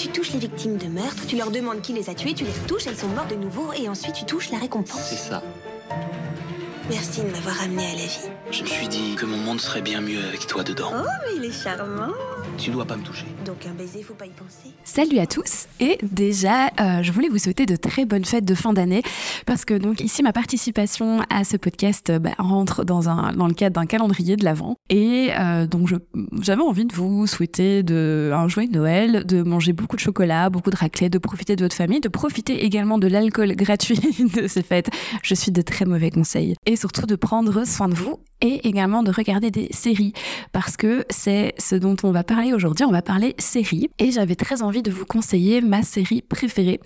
Tu touches les victimes de meurtre, tu leur demandes qui les a tuées, tu les retouches, elles sont mortes de nouveau, et ensuite tu touches la récompense. C'est ça. Merci de m'avoir ramené à la vie. Je me suis dit que mon monde serait bien mieux avec toi dedans. Oh, mais il est charmant. Tu dois pas me toucher. Donc un baiser, faut pas y penser. Salut à tous et déjà euh, je voulais vous souhaiter de très bonnes fêtes de fin d'année parce que donc ici ma participation à ce podcast euh, bah, rentre dans, un, dans le cadre d'un calendrier de l'Avent et euh, donc j'avais envie de vous souhaiter de, un joyeux Noël, de manger beaucoup de chocolat, beaucoup de raclette, de profiter de votre famille, de profiter également de l'alcool gratuit de ces fêtes. Je suis de très mauvais conseils et surtout de prendre soin de vous et également de regarder des séries parce que c'est ce dont on va parler aujourd'hui. On va parler séries et j'avais très envie de vous conseiller ma série préférée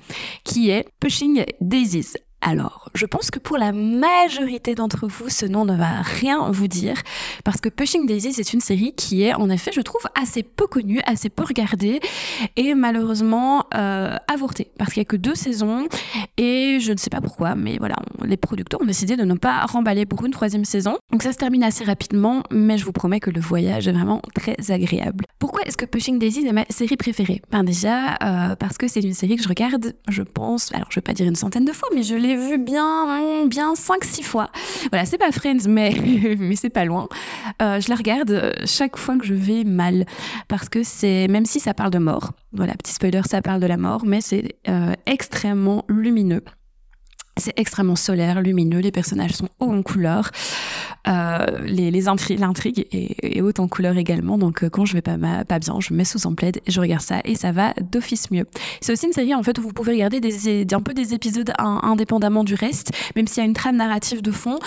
qui est Pushing Daisies. Alors, je pense que pour la majorité d'entre vous, ce nom ne va rien vous dire, parce que Pushing Daisies est une série qui est, en effet, je trouve, assez peu connue, assez peu regardée, et malheureusement euh, avortée, parce qu'il n'y a que deux saisons, et je ne sais pas pourquoi, mais voilà, les producteurs ont décidé de ne pas remballer pour une troisième saison. Donc ça se termine assez rapidement, mais je vous promets que le voyage est vraiment très agréable. Pourquoi est-ce que Pushing Daisies est ma série préférée? Ben déjà, euh, parce que c'est une série que je regarde, je pense, alors je vais pas dire une centaine de fois, mais je l'ai vue bien, hum, bien 5-6 fois. Voilà, c'est pas Friends, mais, mais c'est pas loin. Euh, je la regarde euh, chaque fois que je vais mal, parce que c'est, même si ça parle de mort, voilà, petit spoiler, ça parle de la mort, mais c'est euh, extrêmement lumineux. C'est extrêmement solaire, lumineux, les personnages sont hauts en couleur, euh, les, les intri- l'intrigue est, est haute en couleur également, donc euh, quand je vais pas, pas bien, je me mets sous en plaid je regarde ça et ça va d'office mieux. C'est aussi une série en fait où vous pouvez regarder un peu des épisodes in- indépendamment du reste, même s'il y a une trame narrative de fond.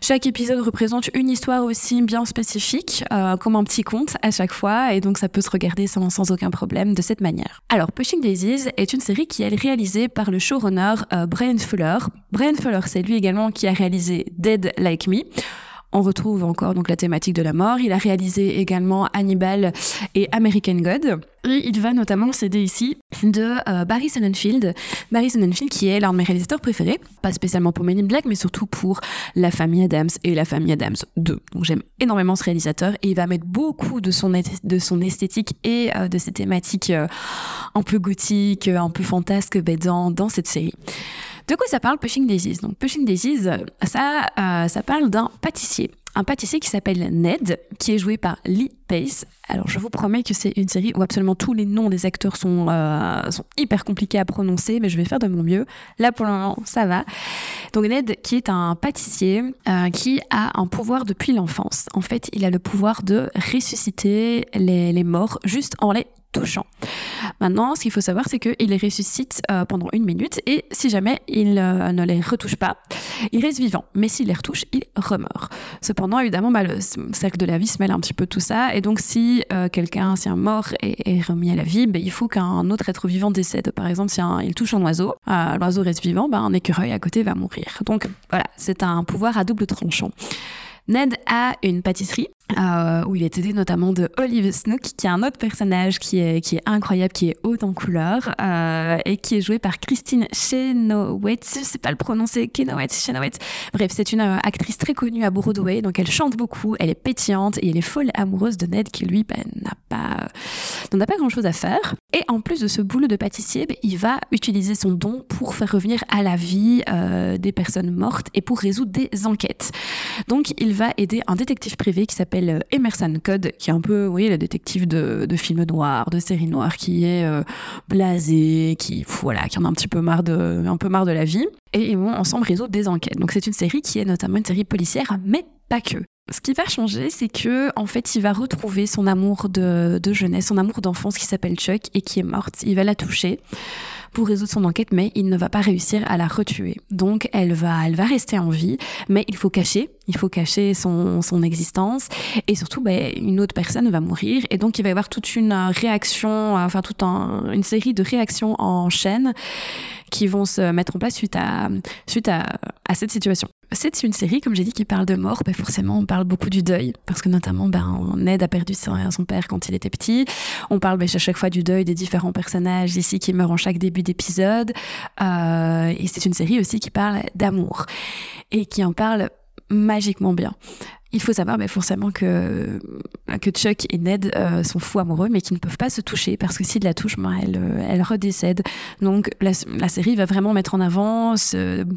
Chaque épisode représente une histoire aussi bien spécifique, euh, comme un petit conte à chaque fois, et donc ça peut se regarder sans, sans aucun problème de cette manière. Alors, Pushing Daisies est une série qui est réalisée par le showrunner euh, Brian Fuller. Brian Fuller, c'est lui également qui a réalisé Dead Like Me. On retrouve encore donc la thématique de la mort. Il a réalisé également Hannibal et American God. Et il va notamment s'aider ici de euh, Barry Sonnenfeld. Barry Sonnenfeld qui est l'un de mes réalisateurs préférés, pas spécialement pour Men in Black, mais surtout pour La Famille Adams et La Famille Adams 2. Donc j'aime énormément ce réalisateur et il va mettre beaucoup de son, de son esthétique et euh, de ses thématiques euh, un peu gothiques, un peu fantasques ben, dans, dans cette série. De quoi ça parle Pushing Daisies? Donc Pushing Daisies, ça, euh, ça parle d'un pâtissier. Un pâtissier qui s'appelle Ned, qui est joué par Lee Pace. Alors je vous promets que c'est une série où absolument tous les noms des acteurs sont, euh, sont hyper compliqués à prononcer, mais je vais faire de mon mieux. Là pour le moment, ça va. Donc Ned, qui est un pâtissier euh, qui a un pouvoir depuis l'enfance. En fait, il a le pouvoir de ressusciter les, les morts juste en les touchant. Maintenant, ce qu'il faut savoir, c'est qu'il les ressuscite euh, pendant une minute et si jamais il euh, ne les retouche pas, il reste vivant. Mais s'il les retouche, il remeurt. Cependant, évidemment, bah, le cercle de la vie se mêle un petit peu tout ça. Et donc, si euh, quelqu'un, si un mort est, remis à la vie, bah, il faut qu'un autre être vivant décède. Par exemple, si un- il touche un oiseau, l'oiseau reste vivant, bah, un écureuil à côté va mourir. Donc, voilà, c'est un pouvoir à double tranchant. Ned a une pâtisserie euh, où il est aidé notamment de Olive Snook, qui est un autre personnage qui est, incroyable, qui est haute en couleur euh, et qui est joué par Christine Chenoweth. Je sais pas le prononcer, Chenoweth, Chenoweth. Bref, c'est une euh, actrice très connue à Broadway, donc elle chante beaucoup, elle est pétillante et elle est folle amoureuse de Ned, qui lui ben, n'a pas, pas grand chose à faire. Et en plus de ce boulot de pâtissier, ben, il va utiliser son don pour faire revenir à la vie des personnes mortes et pour résoudre des enquêtes. Donc, il va aider un détective privé qui s'appelle euh, Emerson Code, qui est un peu, vous voyez, le détective de, films noirs, de séries noires, qui est euh, blasé, qui, voilà, qui en a un petit peu marre de, un peu marre de la vie. Et ils vont ensemble résoudre des enquêtes. Donc, c'est une série qui est notamment une série policière, mais pas que. Ce qui va changer, c'est que en fait, il va retrouver son amour de, jeunesse, son amour d'enfance qui s'appelle Chuck et qui est morte. Il va la toucher pour résoudre son enquête, mais il ne va pas réussir à la retuer. Donc, elle va, elle va rester en vie, mais il faut cacher, il faut cacher son, son existence, et surtout, ben, une autre personne va mourir, et donc il va y avoir toute une réaction, enfin toute un- une série de réactions en chaîne qui vont se mettre en place suite à, suite à, à cette situation. C'est une série, comme j'ai dit, qui parle de mort. Ben forcément, on parle beaucoup du deuil, parce que notamment, ben, Ned a perdu son, père quand il était petit. On parle ben, à chaque fois du deuil des différents personnages ici qui meurent en chaque début d'épisode. Euh, et c'est une série aussi qui parle d'amour et qui en parle magiquement bien. Il faut savoir mais forcément que, Chuck et Ned euh, sont fous amoureux, mais qu'ils ne peuvent pas se toucher parce que s'ils la touchent, ben, elle, euh, elle redécède. Donc la, série va vraiment mettre en avant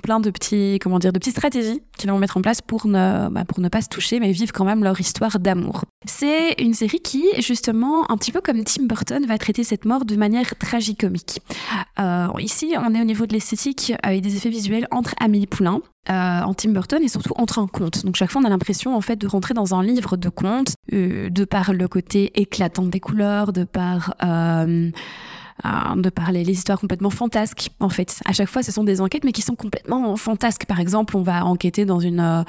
plein de petits, comment dire, de petites stratégies qu'ils vont mettre en place pour ne, bah, pour ne pas se toucher, mais vivre quand même leur histoire d'amour. C'est une série qui, justement, un petit peu comme Tim Burton, va traiter cette mort de manière tragicomique. Euh, ici, on est au niveau de l'esthétique avec des effets visuels entre Amélie Poulain, euh, en Tim Burton et surtout entre un conte. Donc chaque fois on a l'impression en fait de rentrer dans un livre de contes, euh, de par le côté éclatant des couleurs, de par euh, euh, de parler les histoires complètement fantasques en fait. À chaque fois ce sont des enquêtes mais qui sont complètement fantasques. Par exemple on va enquêter dans une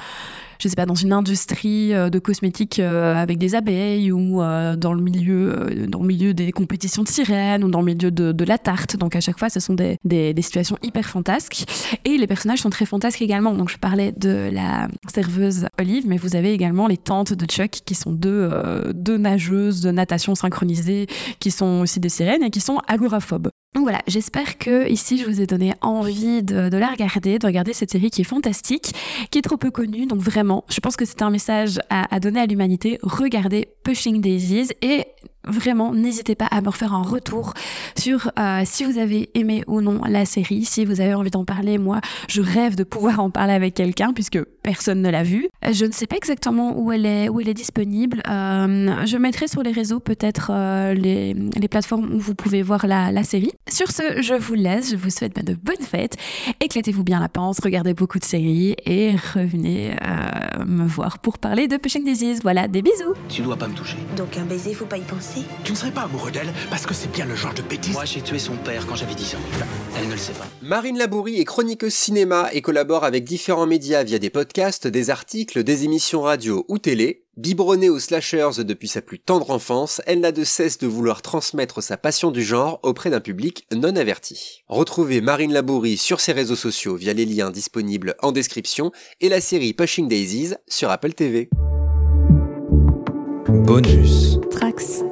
je sais pas, dans une industrie euh, de cosmétiques euh, avec des abeilles ou euh, dans le milieu, dans le milieu des compétitions de sirènes ou dans le milieu de, la tarte. Donc à chaque fois, ce sont des, des, des, situations hyper fantasques. Et les personnages sont très fantasques également. Donc je parlais de la serveuse Olive, mais vous avez également les tantes de Chuck qui sont deux, deux nageuses de natation synchronisée, qui sont aussi des sirènes et qui sont agoraphobes. Donc voilà, j'espère que ici je vous ai donné envie de, la regarder, de regarder cette série qui est fantastique, qui est trop peu connue. Donc vraiment, je pense que c'est un message à donner à l'humanité. Regardez Pushing Daisies et vraiment, n'hésitez pas à me refaire un retour sur euh, si vous avez aimé ou non la série, si vous avez envie d'en parler. Moi, je rêve de pouvoir en parler avec quelqu'un puisque personne ne l'a vue. Je ne sais pas exactement où elle est, où elle est disponible. Euh, je mettrai sur les réseaux peut-être euh, les, les, plateformes où vous pouvez voir la, la, série. Sur ce, je vous laisse. Je vous souhaite de bonnes fêtes. Éclatez-vous bien la panse, regardez beaucoup de séries et revenez euh, me voir pour parler de Pushing Disease. Voilà, des bisous. Tu dois pas me toucher. Donc un baiser, faut pas y penser. Tu ne serais pas amoureux d'elle parce que c'est bien le genre de bêtise. Moi, j'ai tué son père quand j'avais 10 ans. Elle ne le sait pas. Marine Labourie est chroniqueuse cinéma et collabore avec différents médias via des podcasts, des articles, des émissions radio ou télé. Biberonnée aux slashers depuis sa plus tendre enfance, elle n'a de cesse de vouloir transmettre sa passion du genre auprès d'un public non averti. Retrouvez Marine Labourie sur ses réseaux sociaux via les liens disponibles en description et la série Pushing Daisies sur Apple TV. Bonus. Trax.